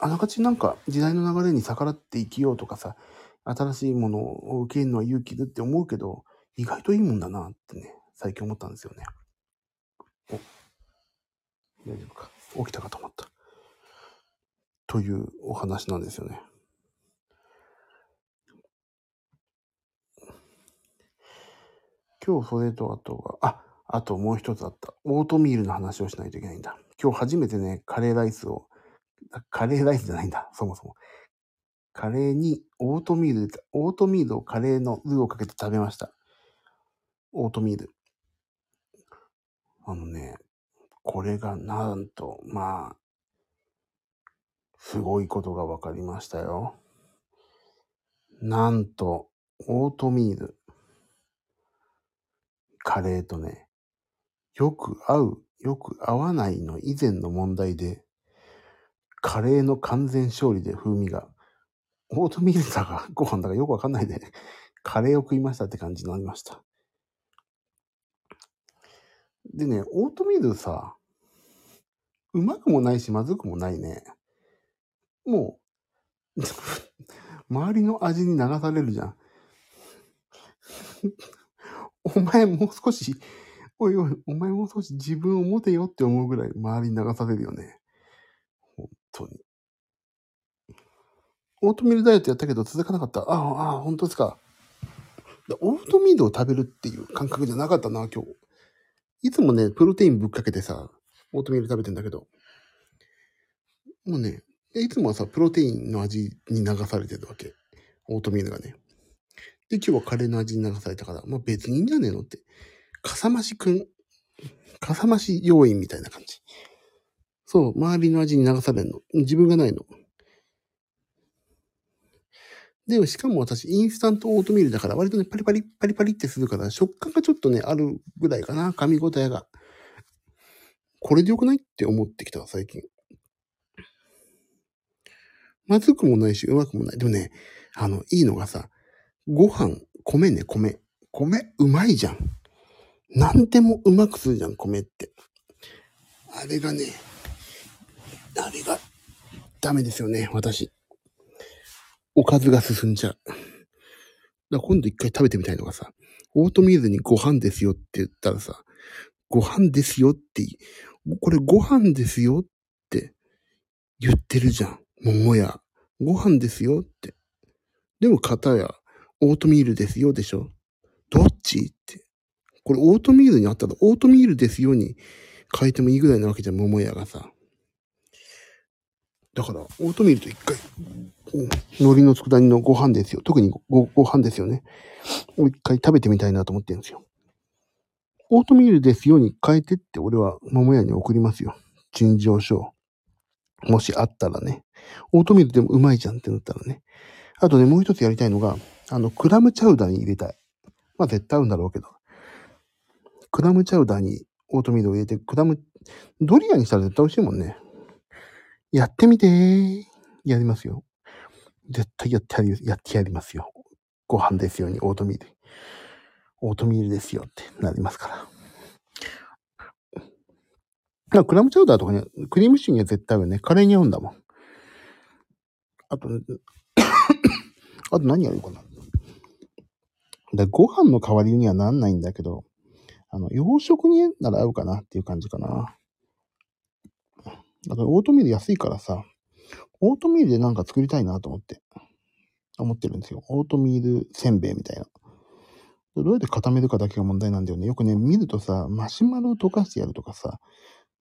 あながちなんか時代の流れに逆らって生きようとかさ、新しいものを受け入れるのは勇気だって思うけど、意外といいもんだなってね、最近思ったんですよね。お、大丈夫か？起きたかと思った。というお話なんですよね。今日それとあとは、あ、あともう一つあった。オートミールの話をしないといけないんだ。今日初めてね、カレーライスを、カレーライスじゃないんだ、そもそも。カレーにオートミール、オートミールをカレーのルーをかけて食べました。オートミール。あのね、これがなんと、まあ、すごいことが分かりましたよ。なんと、オートミール、カレーとね、よく合う、よく合わないの以前の問題で、カレーの完全勝利で風味が、オートミールだか ご飯だかよくわかんないで、カレーを食いましたって感じになりました。でね、オートミールさ、うまくもないしまずくもないね。もう、周りの味に流されるじゃん。お前もう少し、おいおい、お前もう少し自分を持てよって思うぐらい周りに流されるよね。本当に。オートミールダイエットやったけど続かなかった。ああ、ああ、本当ですか。オートミールを食べるっていう感覚じゃなかったな、今日。いつもね、プロテインぶっかけてさ、オートミール食べてんだけど。もうね、いつもはさ、プロテインの味に流されてるわけ。オートミールがね。で、今日はカレーの味に流されたから、まあ別にいいんじゃねえのって。かさ増しくん、かさ増し要因みたいな感じ。そう、周りの味に流されるの。自分がないの。で、しかも私、インスタントオートミールだから、割とね、パリパリ、パリパリってするから、食感がちょっとね、あるぐらいかな、噛み応えが。これでよくないって思ってきた、最近。まずくもないし、うまくもない。でもね、あの、いいのがさ、ご飯、米ね、米。米、うまいじゃん。なんでもうまくするじゃん、米って。あれがね、あれが、ダメですよね、私。おかずが進んじゃう。だ今度一回食べてみたいのがさ、オートミールにご飯ですよって言ったらさ、ご飯ですよって、これご飯ですよって言ってるじゃん。桃や。ご飯ですよって。でも片や、オートミールですよでしょどっちって。これオートミールにあったら、オートミールですよに変えてもいいぐらいなわけじゃん、桃屋がさ。だから、オートミールと一回、海苔の佃煮のご飯ですよ。特にごご飯ですよね。を一回食べてみたいなと思ってるんですよ。オートミールですよに変えてって俺は桃屋に送りますよ。陳情書。もしあったらね。オートミールでもうまいじゃんってなったらね。あとね、もう一つやりたいのが、あの、クラムチャウダーに入れたい。まあ絶対合うんだろうけど。クラムチャウダーにオートミールを入れて、クラム、ドリアにしたら絶対美味しいもんね。やってみてー。やりますよ。絶対やってやり、やってやりますよ。ご飯ですように、オートミール。オートミールですよってなりますから。クラムチャウダーとかね、クリームシチューには絶対合うよね。カレーに合うんだもん。あと、あと何やるかな。だご飯の代わりにはなんないんだけど、あの、洋食になら合うかなっていう感じかな。だからオートミール安いからさ、オートミールでなんか作りたいなと思って、思ってるんですよ。オートミールせんべいみたいな。どうやって固めるかだけが問題なんだよね。よくね、見るとさ、マシュマロを溶かしてやるとかさ、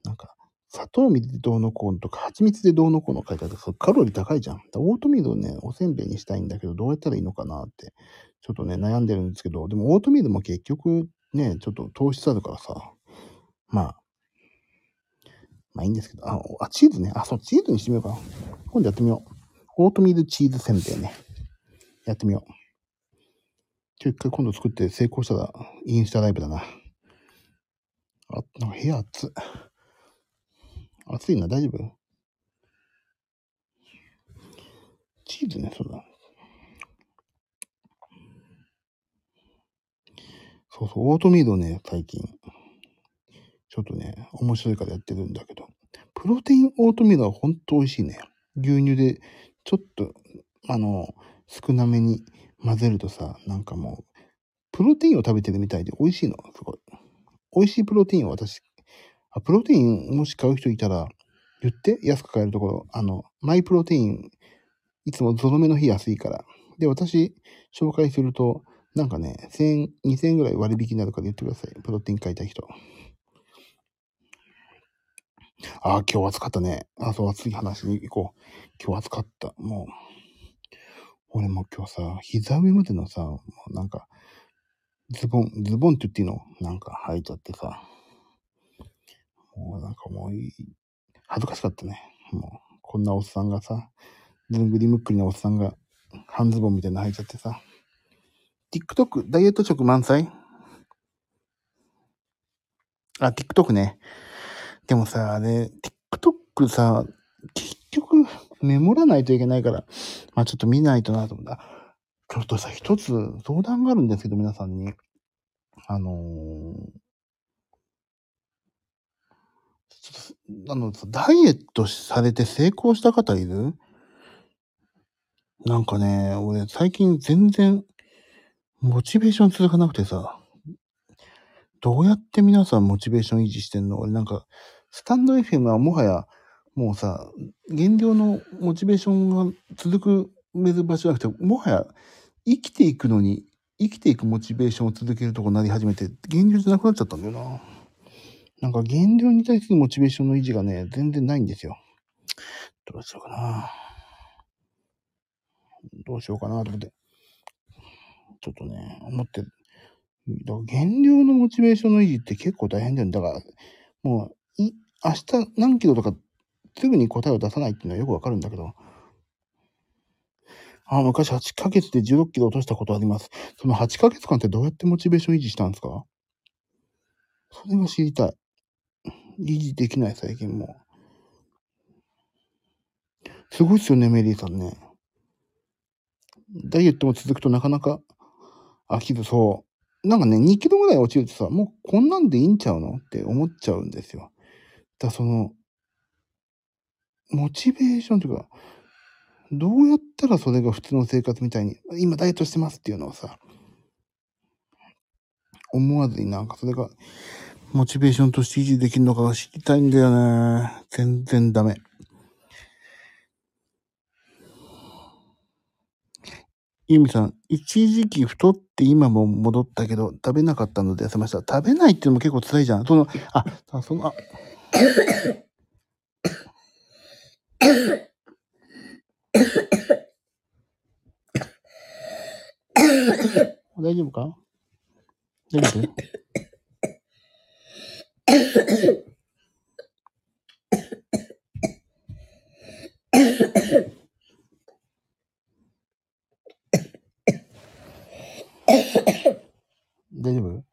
なんか、砂糖水でどうのこうのとか、蜂蜜でどうのこうの書いてあるとカロリー高いじゃん。オートミールをね、おせんべいにしたいんだけど、どうやったらいいのかなって、ちょっとね、悩んでるんですけど、でもオートミールも結局ね、ちょっと糖質あるからさ、まあ、まあいいんですけど、あ、あチーズね。あ、そう、チーズにしてみようかな。今度やってみよう。オートミールチーズせんべいね。やってみよう。ちょ、一回今度作って成功したら、インスタライブだな。あ、なんか部屋暑い。暑いな、大丈夫？チーズね、そうだ。そうそう、オートミールね、最近、ちょっとね、面白いからやってるんだけど、プロテインオートミールはほんと美味しいね。牛乳でちょっと、あの、少なめに混ぜるとさ、なんかもう、プロテインを食べてるみたいで美味しいの。すごい。美味しいプロテインを私、あ、プロテインもし買う人いたら、言って安く買えるところ、あの、マイプロテイン、いつもゾロ目の日安いから。で、私、紹介すると、なんかね、1000円、2000ぐらい割引になるから言ってください。プロテイン買いたい人。ああ、今日暑かったね。あ、そう、暑い話に行こう。今日暑かった。もう、俺も今日さ、膝上までのさ、もうなんか、ズボン、ズボンって言っていいの？なんか履いちゃってさ。もうなんかもういい、恥ずかしかったね。もう、こんなおっさんがさ、ずんぐりむっくりなおっさんが、半ズボンみたいなの履いちゃってさ。TikTok、ダイエット食満載？あ、TikTok ね。でもさ、あれ、TikTok さ、結局メモらないといけないから、まあちょっと見ないとなと思った。ちょっとさ、一つ相談があるんですけど、皆さんに。あのー、あの、ダイエットされて成功した方いる？なんかね、俺最近全然モチベーション続かなくてさ、どうやって皆さんモチベーション維持してんの？俺なんか、スタンド FM はもはや、もうさ、減量のモチベーションが続く場所じゃなくて、もはや生きていくのに、生きていくモチベーションを続けるとこになり始めて、減量じゃなくなっちゃったんだよな。なんか減量に対するモチベーションの維持がね、全然ないんですよ。どうしようかな。どうしようかなと思って。ちょっとね、思って。だから減量のモチベーションの維持って結構大変だよね。だから、もう、い、明日何キロとかすぐに答えを出さないっていうのはよくわかるんだけど、あ、昔8ヶ月で16キロ落としたことあります。その8ヶ月間ってどうやってモチベーション維持したんですか？それが知りたい。維持できない最近も。すごいっすよね、メリーさんね。ダイエットも続くとなかなか飽きず、そう。なんかね、2キロぐらい落ちるとさ、もうこんなんでいいんちゃうのって思っちゃうんですよ。だその、モチベーションというか、どうやったらそれが普通の生活みたいに、今ダイエットしてますっていうのをさ、思わずになんかそれが、モチベーションとして維持できるのかが知りたいんだよね。全然ダメ。ゆみさん、一時期太って今も戻ったけど、食べなかったので痩せました。食べないっていうのも結構辛いじゃん。その、あ、その、あ、大丈夫か大丈夫大丈夫、うん、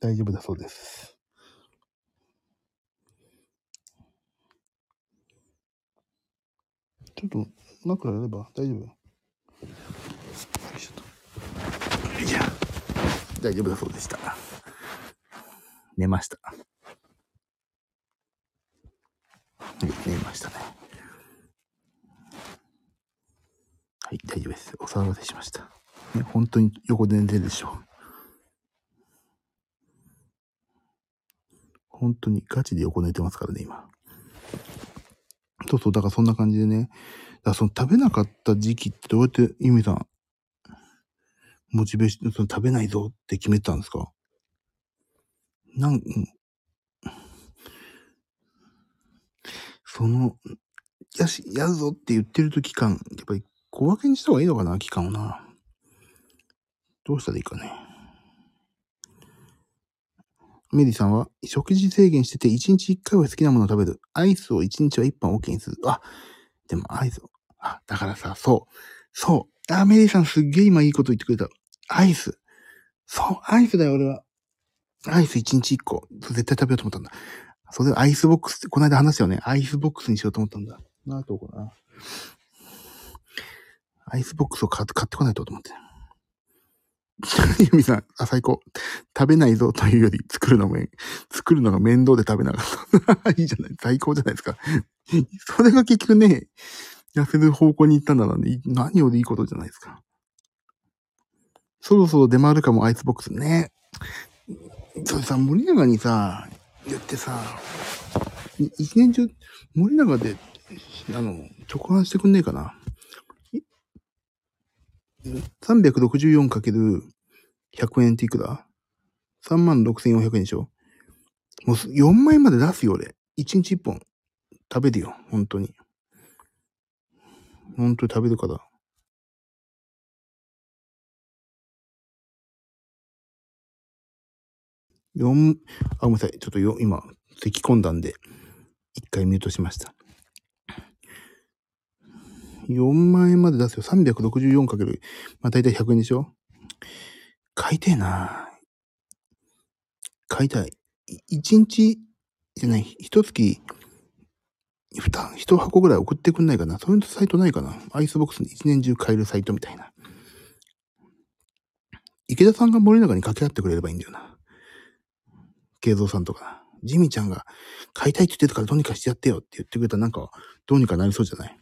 大丈夫だそうです。ちょっと枕やれば大丈夫？よいしょと。いや、大丈夫だそうでした。寝ました。寝ましたね。はい、大丈夫です。お騒がせしました。ね、本当に横で寝てるでしょ。本当にガチで横寝てますからね、今。そうそう、だからそんな感じでね。だその食べなかった時期ってどうやって、ゆみさん、モチベーション、その食べないぞって決めてたんですか？なん、その、やし、やるぞって言ってると期間、やっぱり小分けにした方がいいのかな、期間をな。どうしたらいいかね。メリーさんは、食事制限してて、1日1回は好きなものを食べる。アイスを1日は1本 OK にする。あ、でもアイス、あ、だからさ、そう、そう。あ、メリーさんすっげえ今いいこと言ってくれた。アイス。そう、アイスだよ、俺は。アイス1日1個。絶対食べようと思ったんだ。それアイスボックスって、この間話したよね。アイスボックスにしようと思ったんだ。なあ、どうかな。アイスボックスを買ってこないとと思って。ユミさん、あ、最高。食べないぞというより、作るのも、作るのが面倒で食べなかった。いいじゃない、最高じゃないですか。それが結局ね、痩せる方向に行ったんだなね。何よりいいことじゃないですか。そろそろ出回るかもアイスボックスね。それさ、森永にさ、言ってさ、一年中、森永で、あの、直販してくんねえかな？364×100 円っていくら ?36,400 円でしょ？もう4万円まで出すよ、俺。1日1本食べるよ、本当に。本当に食べるから。4、あ、ごめんなさい。ちょっとよ、今、咳込んだんで、一回ミュートしました。4万円まで出すよ。364かける。まあ大体100円でしょ？買いたいな買いたい。1日じゃない、1月、2、1箱ぐらい送ってくんないかなそういうサイトないかなアイスボックスに1年中買えるサイトみたいな。池田さんが森永に掛け合ってくれればいいんだよな。慶三さんとか。ジミちゃんが買いたいって言ってたからどうにかしてやってよって言ってくれたらなんかどうにかなりそうじゃない？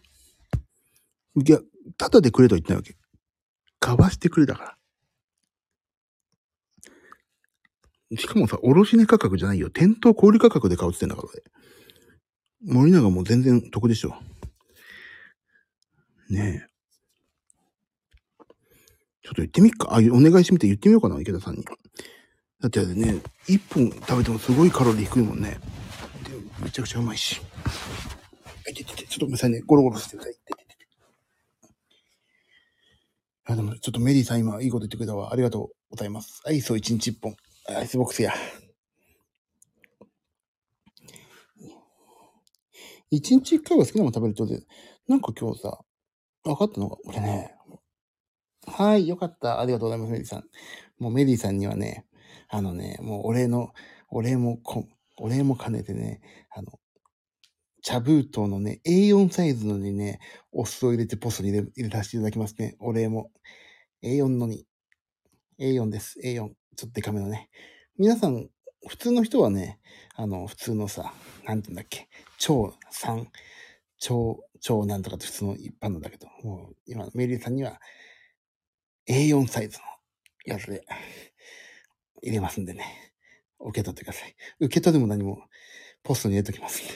いや、ただでくれと言ってないわけ。買わしてくれだから。しかもさ、卸値価格じゃないよ。店頭小売価格で買うって言ってんだから、森永も全然得でしょ。ねえ。ちょっと言ってみっか。あ、お願いしてみて言ってみようかな、池田さんに。だってね、1本食べてもすごいカロリー低いもんね。でめちゃくちゃうまいし。いててて、ちょっとごめんなさいね。ゴロゴロしてください。あ、でも、ちょっとメリーさん今いいこと言ってくれたわ。ありがとうございます。アイスを1日1本。アイスボックスや。1日1回は好きなもの食べるとで、なんか今日さ、分かったのが、俺ね、はい、よかった。ありがとうございます、メリーさん。もうメリーさんにはね、あのね、もうお礼の、お礼もこ、お礼も兼ねてね、あの、茶封筒のね、A4 サイズのにね、お酢を入れてポストに入れ入れさせていただきますね。お礼も。A4 のに。A4 です。A4。ちょっとデカめのね。皆さん、普通の人はね、あの、普通のさ、なんて言うんだっけ、超3、超、超なんとかって普通の一般のだけど、もう今、メリーさんには A4 サイズのやつで入れますんでね。受け取ってください。受け取りも何もポストに入れときますんで。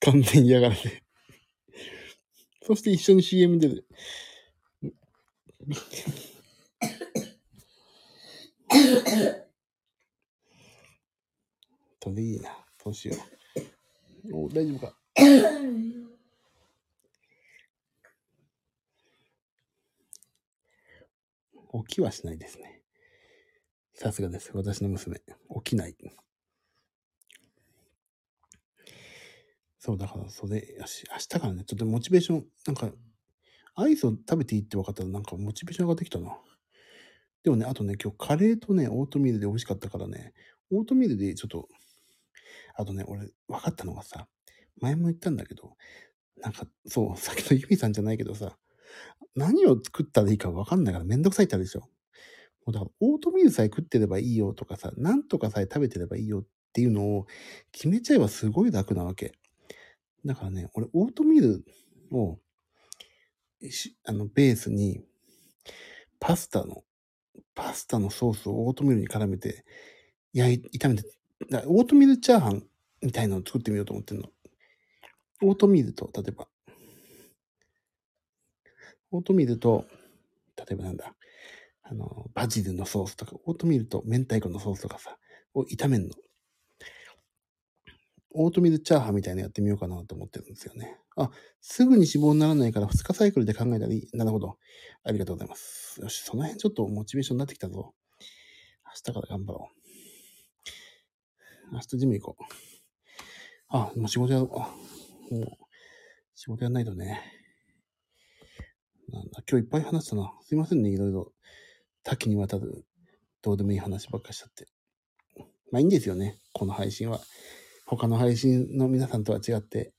完全に嫌がらせ。そして一緒に CM 出る。それいいな。どうしよう。お、大丈夫か。起きはしないですね。さすがです。私の娘。起きない。そう、だから、それ、よし、明日からね、ちょっとモチベーション、なんか、アイスを食べていいって分かったら、なんかモチベーション上がってきたな。でもね、あとね、今日カレーとね、オートミールで美味しかったからね、オートミールでちょっと、あとね、俺、分かったのがさ、前も言ったんだけど、なんか、そう、さっきのユミさんじゃないけどさ、何を作ったらいいか分かんないからめんどくさいってあるでしょ。もうだから、オートミールさえ食ってればいいよとかさ、なんとかさえ食べてればいいよっていうのを決めちゃえばすごい楽なわけ。だからね、俺、オートミールを、あの、ベースに、パスタの、パスタのソースをオートミールに絡めて、焼い、炒めて、オートミールチャーハンみたいなのを作ってみようと思ってんの。オートミールと、例えば、オートミールと、例えばなんだ、あの、バジルのソースとか、オートミールと明太子のソースとかさ、を炒めんの。オートミールチャーハンみたいなのやってみようかなと思ってるんですよね。あ、すぐに脂肪にならないから2日サイクルで考えたらいい。なるほど。ありがとうございます。よし、その辺ちょっとモチベーションになってきたぞ。明日から頑張ろう。明日ジム行こう。あ、もう仕事やろう。もう、仕事やんないとね。なんだ、今日いっぱい話したな。すいませんね、いろいろ。多岐にわたる、どうでもいい話ばっかしちゃって。まあいいんですよね、この配信は。他の配信の皆さんとは違って、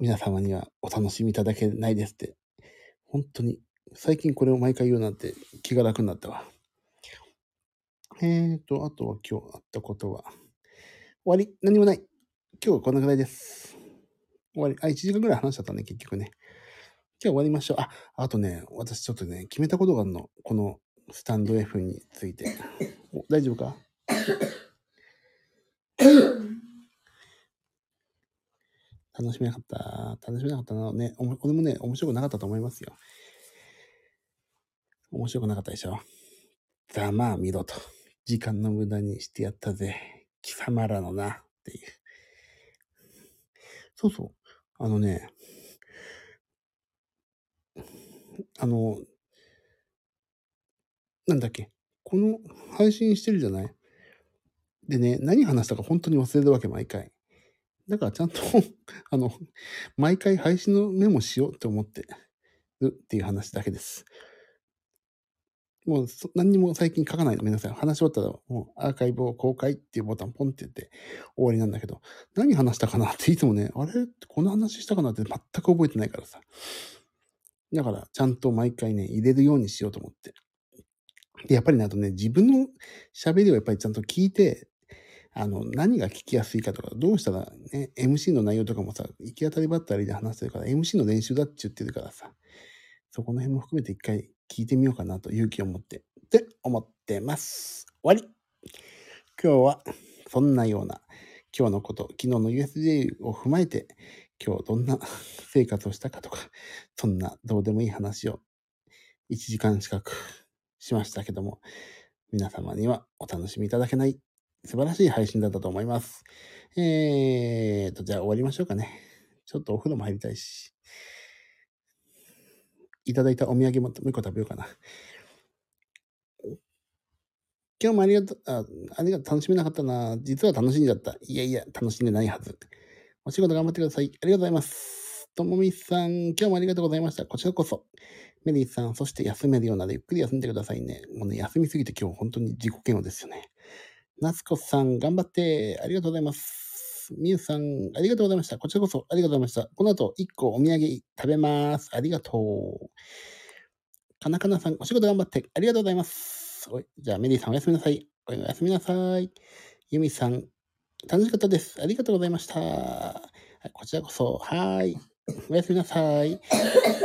皆様にはお楽しみいただけないですって。本当に、最近これを毎回言うなんて気が楽になったわ。えーと、あとは今日あったことは。終わり何もない。今日はこんなぐらいです。終わり。あ、1時間ぐらい話しちゃったね、結局ね。じゃ終わりましょう。あ、あとね、私ちょっとね、決めたことがあるの。このスタンド F について。大丈夫か？楽しめなかった。楽しめなかったな。ね、おも俺もね、面白くなかったと思いますよ。面白くなかったでしょ？ざまあ見ろと。時間の無駄にしてやったぜ。貴様らのな。っていう。そうそう。あのね、あの、なんだっけ。この配信してるじゃない？でね、何話したか本当に忘れるわけ、毎回。だからちゃんと、あの、毎回配信のメモしようって思ってるっていう話だけです。もう何にも最近書かないの。めんなさい。話し終わったら、もうアーカイブを公開っていうボタンポンって言って終わりなんだけど、何話したかなっていつもね、あれ？この話したかなって全く覚えてないからさ。だから、ちゃんと毎回ね、入れるようにしようと思って。で、やっぱりね、あとね、自分の喋りをやっぱりちゃんと聞いて、あの、何が聞きやすいかとか、どうしたらね、MC の内容とかもさ、行き当たりばったりで話してるから、MC の練習だって言ってるからさ、そこの辺も含めて一回聞いてみようかなと勇気を持って、って思ってます。終わり今日は、そんなような今日のこと、昨日の USJ を踏まえて、今日どんな 生活をしたかとか、そんなどうでもいい話を1時間近くしましたけども、皆様にはお楽しみいただけない素晴らしい配信だったと思います。えーと、じゃあ終わりましょうかね。ちょっとお風呂も入りたいし。いただいたお土産ももう一個食べようかな。今日もありがとう、あ、ありがとう、楽しめなかったな。実は楽しんじゃった。いやいや、楽しんでないはず。お仕事頑張ってください。ありがとうございます。ともみさん、今日もありがとうございました。こちらこそ。メリーさん、そして休めるようなので、ゆっくり休んでくださいね。もうね、休みすぎて今日本当に自己嫌悪ですよね。夏子さん、頑張って。ありがとうございます。みゆさん、ありがとうございました。こちらこそ、ありがとうございました。この後、1個お土産食べます。ありがとう。かなかなさん、お仕事頑張って。ありがとうございます。おいじゃあ、メリーさん、おやすみなさい。おやすみなさい。ゆみさん、楽しかったです。ありがとうございました。はいこちらこそ、はーい。おやすみなさい。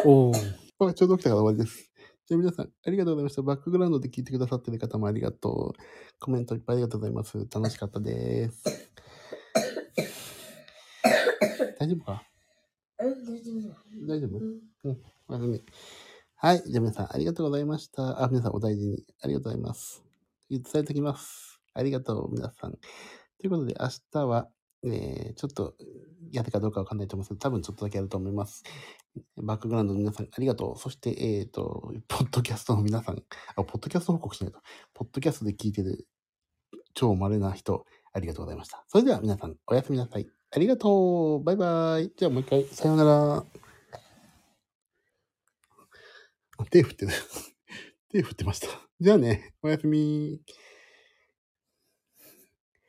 おー。あちょうど起きたから終わりです。じゃあ皆さん、ありがとうございました。バックグラウンドで聞いてくださってる方もありがとう。コメントいっぱいありがとうございます。楽しかったです。大丈夫か？うん、大丈夫。大丈夫？うん。おやすみ。はい。じゃあ皆さん、ありがとうございました。あ、皆さんお大事に。ありがとうございます。伝えておきます。ありがとう、皆さん。ということで、明日は、えー、ちょっと、やるかどうかわかんないと思いますけど、多分ちょっとだけやると思います。バックグラウンドの皆さん、ありがとう。そして、えっ、と、ポッドキャストの皆さん、あ、ポッドキャスト報告しないと。ポッドキャストで聞いてる超稀な人、ありがとうございました。それでは皆さん、おやすみなさい。ありがとう。バイバイ。じゃあもう一回、さようなら。あ手振ってる。手振ってました。じゃあね、おやすみ。